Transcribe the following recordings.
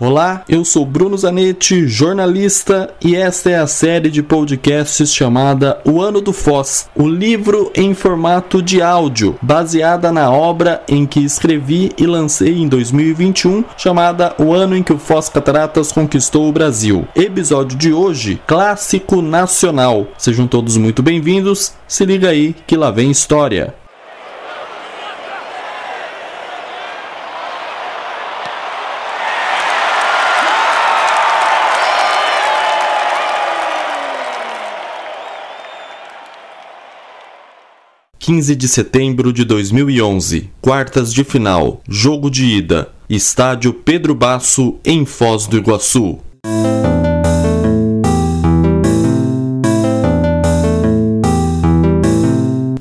Olá, eu sou Bruno Zanetti, jornalista, e esta é a série de podcasts chamada O Ano do Foz, o livro em formato de áudio, baseada na obra em que escrevi e lancei em 2021, chamada O Ano em que o Foz Cataratas conquistou o Brasil. Episódio de hoje, Clássico Nacional. Sejam todos muito bem-vindos, se liga aí que lá vem história. 15 de setembro de 2011, quartas de final, jogo de ida, estádio Pedro Basso, em Foz do Iguaçu.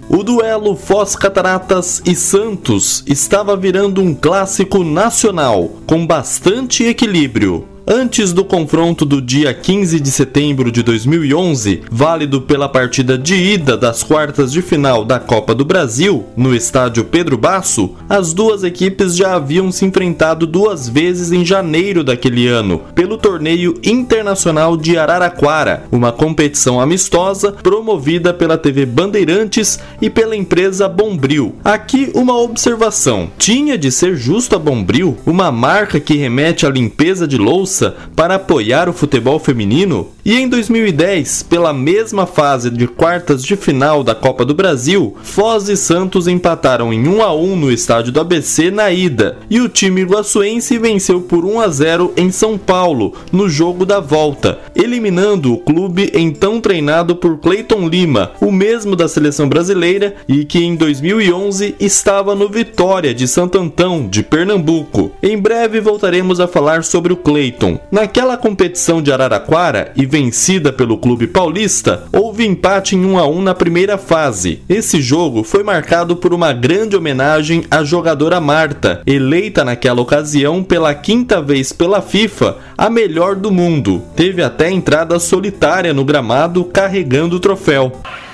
O duelo Foz Cataratas e Santos estava virando um clássico nacional, com bastante equilíbrio. Antes do confronto do dia 15 de setembro de 2011, válido pela partida de ida das quartas de final da Copa do Brasil, no estádio Pedro Basso, as duas equipes já haviam se enfrentado duas vezes em janeiro daquele ano, pelo Torneio Internacional de Araraquara, uma competição amistosa promovida pela TV Bandeirantes e pela empresa Bombril. Aqui uma observação: tinha de ser justo a Bombril, uma marca que remete à limpeza de louça para apoiar o futebol feminino? E em 2010, pela mesma fase de quartas de final da Copa do Brasil, Foz e Santos empataram em 1 a 1 no estádio do ABC na ida, e o time iguaçuense venceu por 1 a 0 em São Paulo no jogo da volta, eliminando o clube então treinado por Cleiton Lima, o mesmo da seleção brasileira e que em 2011 estava no Vitória de Santo Antão, de Pernambuco. Em breve voltaremos a falar sobre o Cleiton Naquela competição de Araraquara e vencida pelo clube paulista, houve empate em 1 a 1 na primeira fase. Esse jogo foi marcado por uma grande homenagem à jogadora Marta, eleita naquela ocasião pela quinta vez pela FIFA a melhor do mundo. Teve até entrada solitária no gramado carregando o troféu.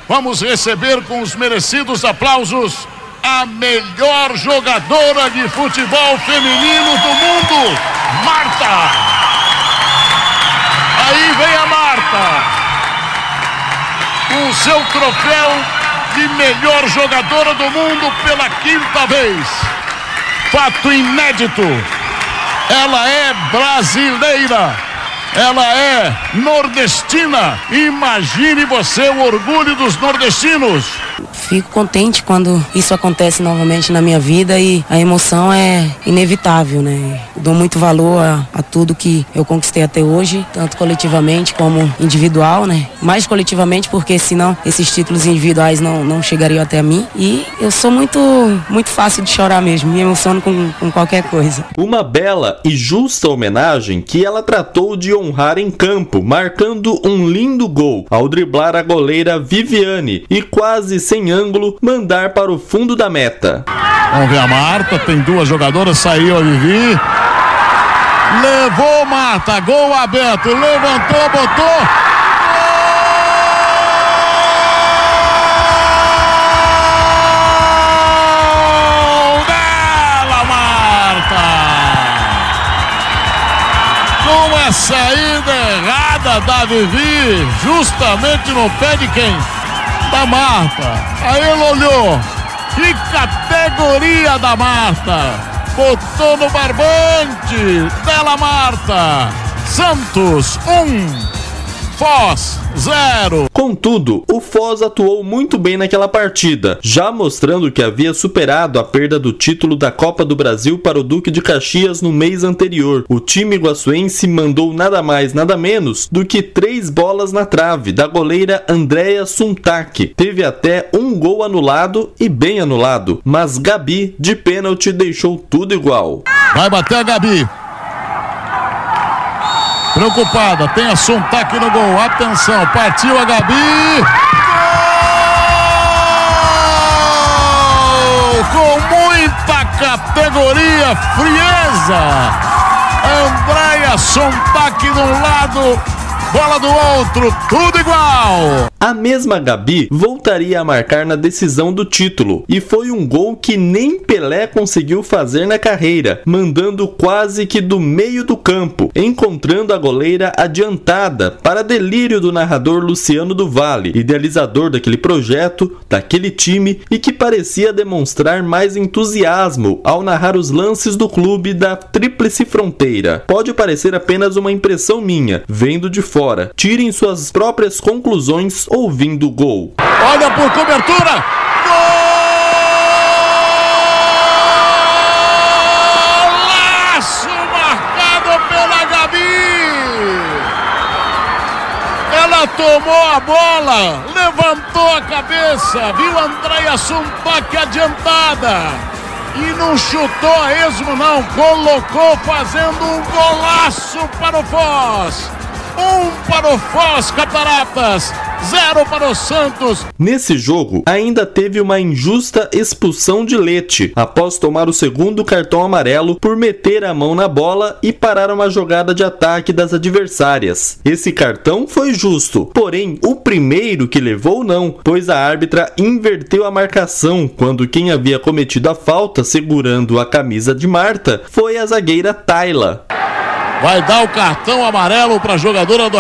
Vamos receber com os merecidos aplausos a melhor jogadora de futebol feminino do mundo, Marta! Aí vem a Marta. Com seu troféu de melhor jogadora do mundo pela quinta vez. Fato inédito. Ela é brasileira. Ela é nordestina. Imagine você o orgulho dos nordestinos. Fico contente quando isso acontece novamente na minha vida e a emoção é inevitável, né? Dou muito valor a, a tudo que eu conquistei até hoje, tanto coletivamente como individual, né? Mais coletivamente porque senão esses títulos individuais não, não chegariam até mim. E eu sou muito, muito fácil de chorar mesmo, me emociono com, com qualquer coisa. Uma bela e justa homenagem que ela tratou de honrar em campo, marcando um lindo gol ao driblar a goleira Viviane e quase sem ângulo, mandar para o fundo da meta. Vamos ver a Marta, tem duas jogadoras, saiu a Vivi. Levou Marta, gol aberto, levantou, botou. saída errada da Vivi, justamente no pé de quem? Da Marta. Aí ele olhou. Que categoria da Marta. Botou no barbante dela Marta. Santos 1. Um. Foz 0. Contudo, o Foz atuou muito bem naquela partida, já mostrando que havia superado a perda do título da Copa do Brasil para o Duque de Caxias no mês anterior. O time iguaçuense mandou nada mais, nada menos do que três bolas na trave da goleira Andréa Suntak. Teve até um gol anulado e bem anulado, mas Gabi, de pênalti, deixou tudo igual. Vai bater a Gabi. Preocupada, tem a Sontaque no gol. Atenção, partiu a Gabi. Gol! Com muita categoria, frieza. Andréia Sontaque de um lado, bola do outro, tudo igual. A mesma Gabi voltaria a marcar na decisão do título e foi um gol que nem Pelé conseguiu fazer na carreira, mandando quase que do meio do campo, encontrando a goleira adiantada para delírio do narrador Luciano do Vale, idealizador daquele projeto, daquele time e que parecia demonstrar mais entusiasmo ao narrar os lances do clube da Tríplice Fronteira. Pode parecer apenas uma impressão minha, vendo de fora. Tirem suas próprias conclusões ouvindo o gol. Olha por cobertura! Golaço marcado pela Gabi! Ela tomou a bola, levantou a cabeça, viu Andréia Sumpac adiantada e não chutou a esmo não, colocou fazendo um golaço para o Foz. Um para o Foz Cataratas, zero para o Santos. Nesse jogo, ainda teve uma injusta expulsão de Leite, após tomar o segundo cartão amarelo por meter a mão na bola e parar uma jogada de ataque das adversárias. Esse cartão foi justo, porém o primeiro que levou não, pois a árbitra inverteu a marcação quando quem havia cometido a falta segurando a camisa de Marta foi a zagueira Tayla vai dar o cartão amarelo para a jogadora do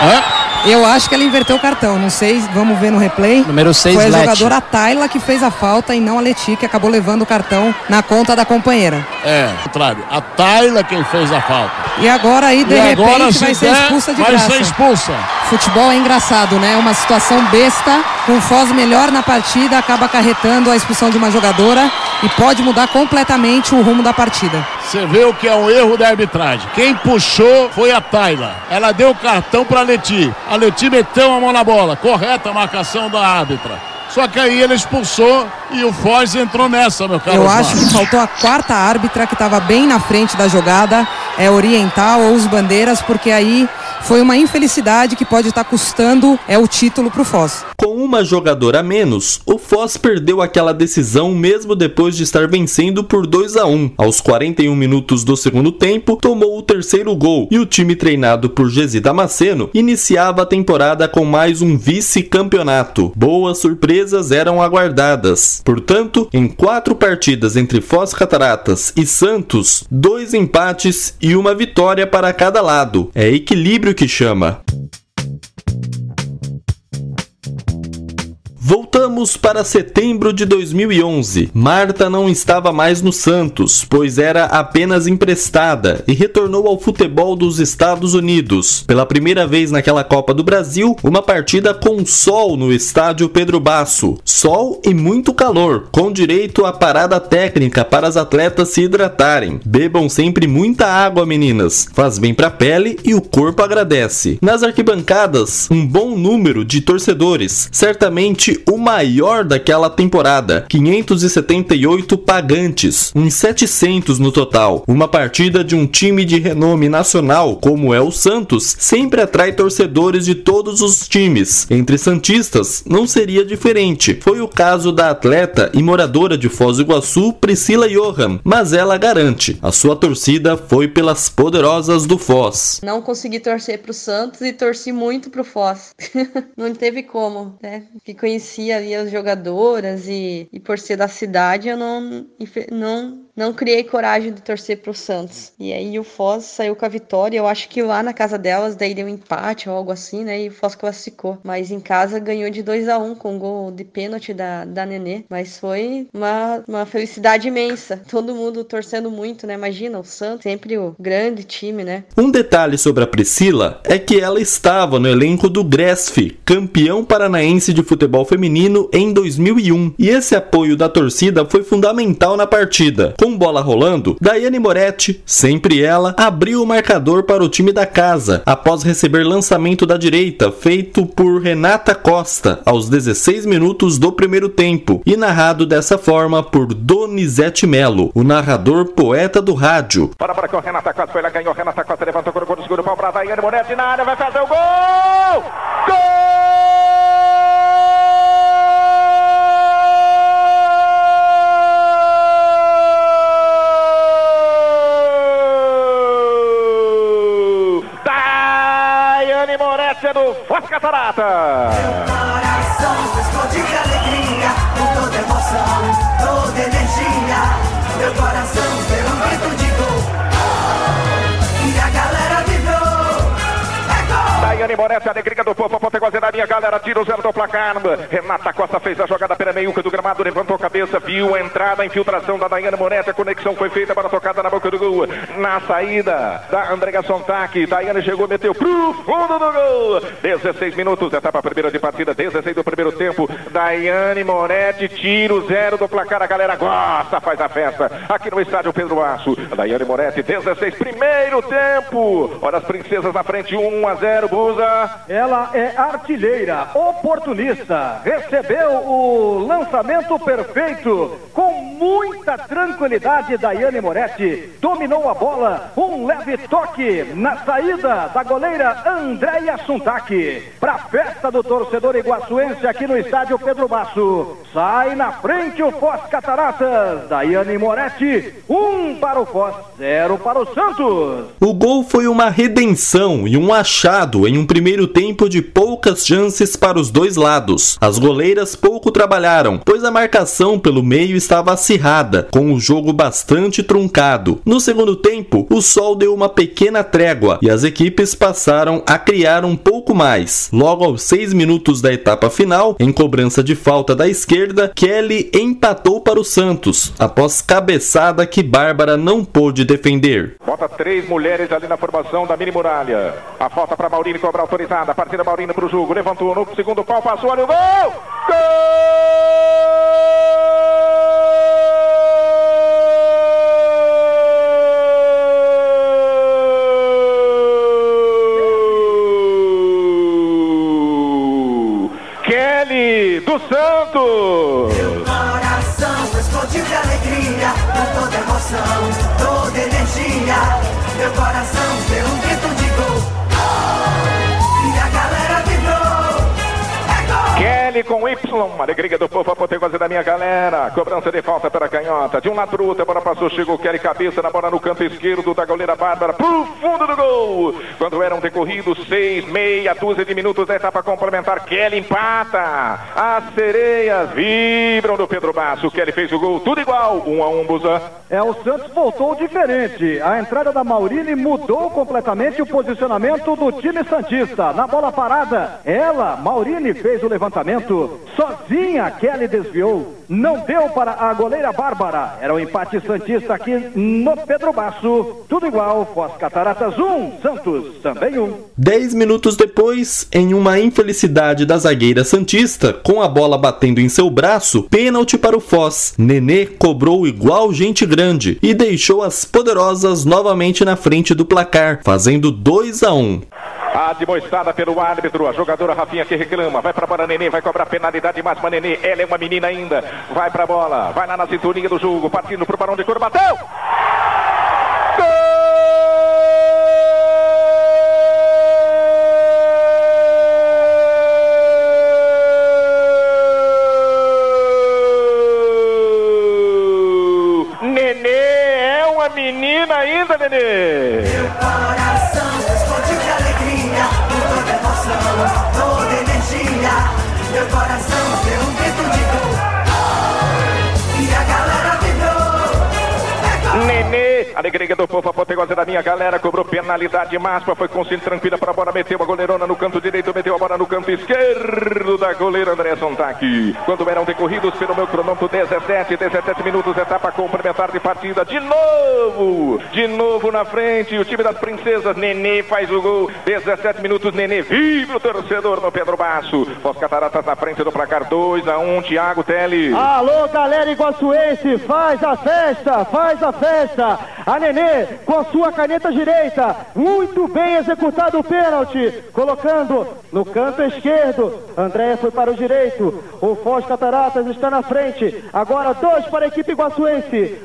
Afoz. Eu acho que ela inverteu o cartão, não sei, vamos ver no replay. Número 6, Foi a Leti. jogadora Tayla que fez a falta e não a Leti, que acabou levando o cartão na conta da companheira. É, contrário, a Tayla quem fez a falta. E agora aí, de e repente, agora, vai ser expulsa de vai graça. Vai ser expulsa. Futebol é engraçado, né? Uma situação besta, com o Foz melhor na partida, acaba acarretando a expulsão de uma jogadora e pode mudar completamente o rumo da partida. Você vê o que é um erro da arbitragem. Quem puxou foi a Tayla. Ela deu o cartão para a Leti. A Leti meteu a mão na bola. Correta a marcação da árbitra. Só que aí ele expulsou e o Foz entrou nessa, meu caro. Eu acho que faltou a quarta árbitra que estava bem na frente da jogada, é oriental ou os bandeiras, porque aí foi uma infelicidade que pode estar custando é o título para o Foz. Com uma jogadora a menos, o Foz perdeu aquela decisão mesmo depois de estar vencendo por 2 a 1. Aos 41 minutos do segundo tempo, tomou o terceiro gol e o time treinado por Gesi Damasceno iniciava a temporada com mais um vice-campeonato. Boas surpresas eram aguardadas. Portanto, em quatro partidas entre Foz Cataratas e Santos, dois empates e uma vitória para cada lado. É equilíbrio que chama. Voltamos para setembro de 2011. Marta não estava mais no Santos, pois era apenas emprestada e retornou ao futebol dos Estados Unidos. Pela primeira vez naquela Copa do Brasil, uma partida com sol no estádio Pedro Basso. Sol e muito calor, com direito a parada técnica para as atletas se hidratarem. Bebam sempre muita água, meninas. Faz bem para a pele e o corpo agradece. Nas arquibancadas, um bom número de torcedores, certamente o maior daquela temporada, 578 pagantes, uns 700 no total. Uma partida de um time de renome nacional como é o Santos sempre atrai torcedores de todos os times. Entre santistas não seria diferente. Foi o caso da atleta e moradora de Foz do Iguaçu, Priscila Johan, mas ela garante, a sua torcida foi pelas poderosas do Foz. Não consegui torcer pro Santos e torci muito pro Foz. não teve como, né? Que conheci conhecia ali as jogadoras e, e por ser da cidade, eu não, não não criei coragem de torcer pro Santos. E aí o Foz saiu com a vitória. Eu acho que lá na casa delas daí deu um empate ou algo assim, né? E o Foz classificou. Mas em casa ganhou de 2 a 1 um, com um gol de pênalti da, da Nenê. Mas foi uma, uma felicidade imensa. Todo mundo torcendo muito, né? Imagina, o Santos, sempre o grande time, né? Um detalhe sobre a Priscila é que ela estava no elenco do Gresf, campeão paranaense de futebol feminino em 2001. E esse apoio da torcida foi fundamental na partida. Com bola rolando, Daiane Moretti, sempre ela, abriu o marcador para o time da casa, após receber lançamento da direita, feito por Renata Costa, aos 16 minutos do primeiro tempo, e narrado dessa forma por Donizete Melo, o narrador poeta do rádio. Para para o Renata Costa foi lá, ganhou, Renata Costa levantou, colocou no segundo pau para Daiane Moretti na área, vai fazer o! Gol! Daiane Moretti, alegria do povo, Potiguazeira, minha galera, tira o zero do placar. Renata Costa fez a jogada pela meiuca do gramado, levantou a cabeça, viu a entrada, a infiltração da Daiane Moretti, a conexão foi feita para a tocada na boca do gol. Na saída da Andrega Sontac, Daiane chegou, meteu pro fundo do gol. 16 minutos, etapa primeira de partida, 16 do primeiro tempo. Daiane Moretti, tira o zero do placar, a galera gosta, faz a festa aqui no estádio Pedro Aço. Daiane Moretti, 16, primeiro tempo. Olha as princesas na frente, 1 a 0, Ela é artilheira, oportunista. Recebeu o lançamento perfeito com muita tranquilidade. Daiane Moretti dominou a bola, um leve toque na saída da goleira Andréia Suntac. Para a festa do torcedor iguaçuense aqui no estádio Pedro Basso. Sai na frente o Foz Cataratas. Daiane Moretti, um para o Foz, zero para o Santos. O gol foi uma redenção e um achado em um primeiro tempo de poucas chances para os dois lados. As goleiras pouco trabalharam, pois a marcação pelo meio estava acirrada, com o jogo bastante truncado. No segundo tempo, o sol deu uma pequena trégua e as equipes passaram a criar um pouco mais. Logo aos seis minutos da etapa final, em cobrança de falta da esquerda, Kelly empatou para o Santos, após cabeçada que Bárbara não pôde defender. Bota três mulheres ali na formação da mini muralha. A falta para Maurini cobra autorizada. Partida Maurini para o jogo. Levantou no segundo pau, passou, olha o gol! Gol! Kelly do Santos! Meu coração explodiu de alegria, toda emoção, toda energia. Meu coração deu alegria do povo, a potência da minha galera. Cobrança de falta para a canhota. De um lado pro outro, a bola passou, chegou Kelly cabeça na bola no canto esquerdo da goleira Bárbara pro fundo do gol. Quando eram decorridos seis, meia dúzia de minutos da etapa complementar, Kelly empata. As sereias vibram do Pedro Basso. Kelly fez o gol, tudo igual, um a um, Buza. É, o Santos voltou diferente. A entrada da Maurini mudou completamente o posicionamento do time Santista. Na bola parada, ela, Maurini, fez o levantamento. Sozinha, Kelly desviou. Não deu para a goleira Bárbara. Era o um empate Santista aqui no Pedro Basso. Tudo igual, Foz Cataratas 1, um, Santos também 1. Um. Dez minutos depois, em uma infelicidade da zagueira Santista, com a bola batendo em seu braço, pênalti para o Foz. Nenê cobrou igual gente grande e deixou as poderosas novamente na frente do placar, fazendo 2 a 1. Um. Admoestada pelo árbitro, a jogadora Rafinha que reclama, vai pra bola Nenê, vai cobrar penalidade máxima Nenê, ela é uma menina ainda, vai pra bola, vai lá na cinturinha do jogo, partindo pro Barão de Couro, bateu! Alegria do povo, a potengosa da minha galera, cobrou penalidade máxima, foi com tranquila para a bola, meteu a goleirona no canto direito, meteu a bola no canto esquerdo da goleira André Sontac. Quando eram decorridos pelo meu cronômetro 17, 17 minutos, etapa complementar de partida, de novo, de novo na frente, o time das princesas, Nenê faz o gol, 17 minutos, Nenê vibra o torcedor no Pedro Basso, Os Cataratas na frente do placar 2 a 1, Thiago Teles. Alô, galera iguaçuense, faz a festa, faz a festa. A Nenê com a sua caneta direita, muito bem executado o pênalti, colocando no canto esquerdo. André foi para o direito. O Foz Cataratas está na frente. Agora dois para a equipe iguaçuense,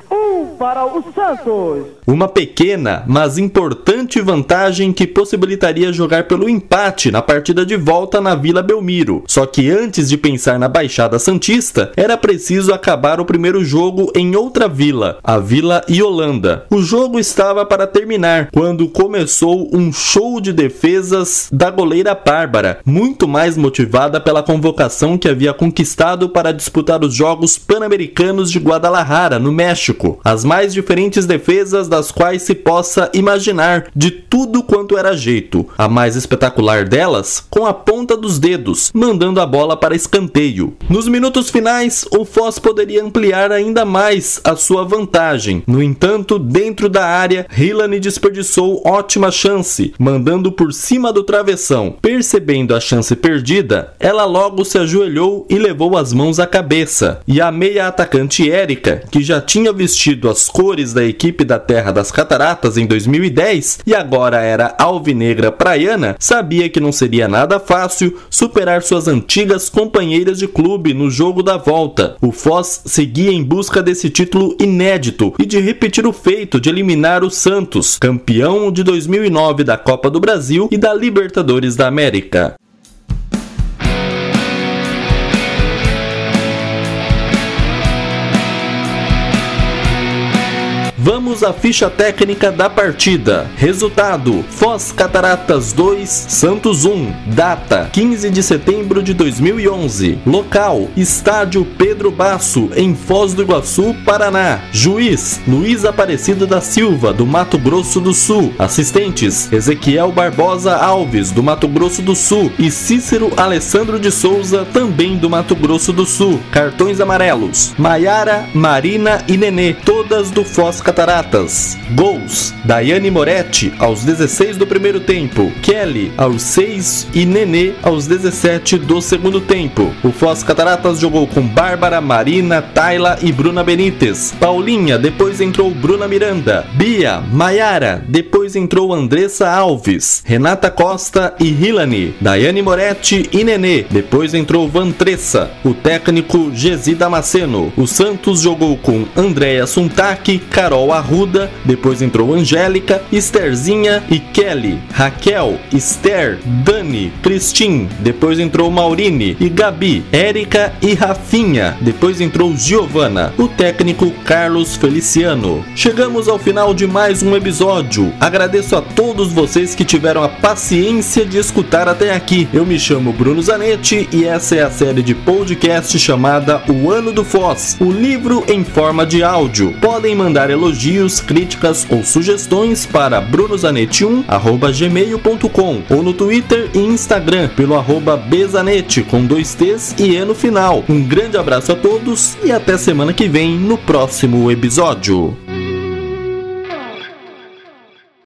para o Santos. Uma pequena, mas importante vantagem que possibilitaria jogar pelo empate na partida de volta na Vila Belmiro. Só que antes de pensar na Baixada Santista, era preciso acabar o primeiro jogo em outra vila, a Vila Iolanda. O jogo estava para terminar quando começou um show de defesas da goleira Bárbara, muito mais motivada pela convocação que havia conquistado para disputar os Jogos Pan-Americanos de Guadalajara, no México. As mais diferentes defesas das quais se possa imaginar, de tudo quanto era jeito. A mais espetacular delas, com a ponta dos dedos, mandando a bola para escanteio. Nos minutos finais, o Foz poderia ampliar ainda mais a sua vantagem. No entanto, dentro da área, Hillany desperdiçou ótima chance, mandando por cima do travessão. Percebendo a chance perdida, ela logo se ajoelhou e levou as mãos à cabeça. E a meia atacante Érica, que já tinha vestido as cores da equipe da Terra das Cataratas em 2010 e agora era alvinegra praiana, sabia que não seria nada fácil superar suas antigas companheiras de clube no jogo da volta. O Foz seguia em busca desse título inédito e de repetir o feito de eliminar o Santos, campeão de 2009 da Copa do Brasil e da Libertadores da América. Vamos à ficha técnica da partida. Resultado: Foz Cataratas 2, Santos 1. Data: 15 de setembro de 2011. Local: Estádio Pedro Basso, em Foz do Iguaçu, Paraná. Juiz: Luiz Aparecido da Silva, do Mato Grosso do Sul. Assistentes: Ezequiel Barbosa Alves, do Mato Grosso do Sul e Cícero Alessandro de Souza, também do Mato Grosso do Sul. Cartões amarelos: Maiara, Marina e Nenê, todas do Foz Cataratas. Cataratas. Gols: Daiane Moretti aos 16 do primeiro tempo, Kelly aos 6 e Nenê aos 17 do segundo tempo. O Foz Cataratas jogou com Bárbara, Marina, Tayla e Bruna Benítez. Paulinha, depois entrou Bruna Miranda. Bia, Maiara, depois entrou Andressa Alves. Renata Costa e Hilani. Daiane Moretti e Nenê. Depois entrou Vantressa. O técnico Gesi Damasceno. O Santos jogou com Andréa Suntaki, Carol Carol Arruda, depois entrou Angélica, Estherzinha e Kelly, Raquel, Esther, Dani, Cristin, depois entrou Maurine e Gabi, Érica e Rafinha, depois entrou Giovana, o técnico Carlos Feliciano. Chegamos ao final de mais um episódio. Agradeço a todos vocês que tiveram a paciência de escutar até aqui. Eu me chamo Bruno Zanetti e essa é a série de podcast chamada O Ano do Foz, o livro em forma de áudio. Podem mandar elogios elogios, críticas ou sugestões para brunozanetti1@gmail.com ou no Twitter e Instagram pelo arroba bezanete com dois T's e E no final. Um grande abraço a todos e até semana que vem no próximo episódio.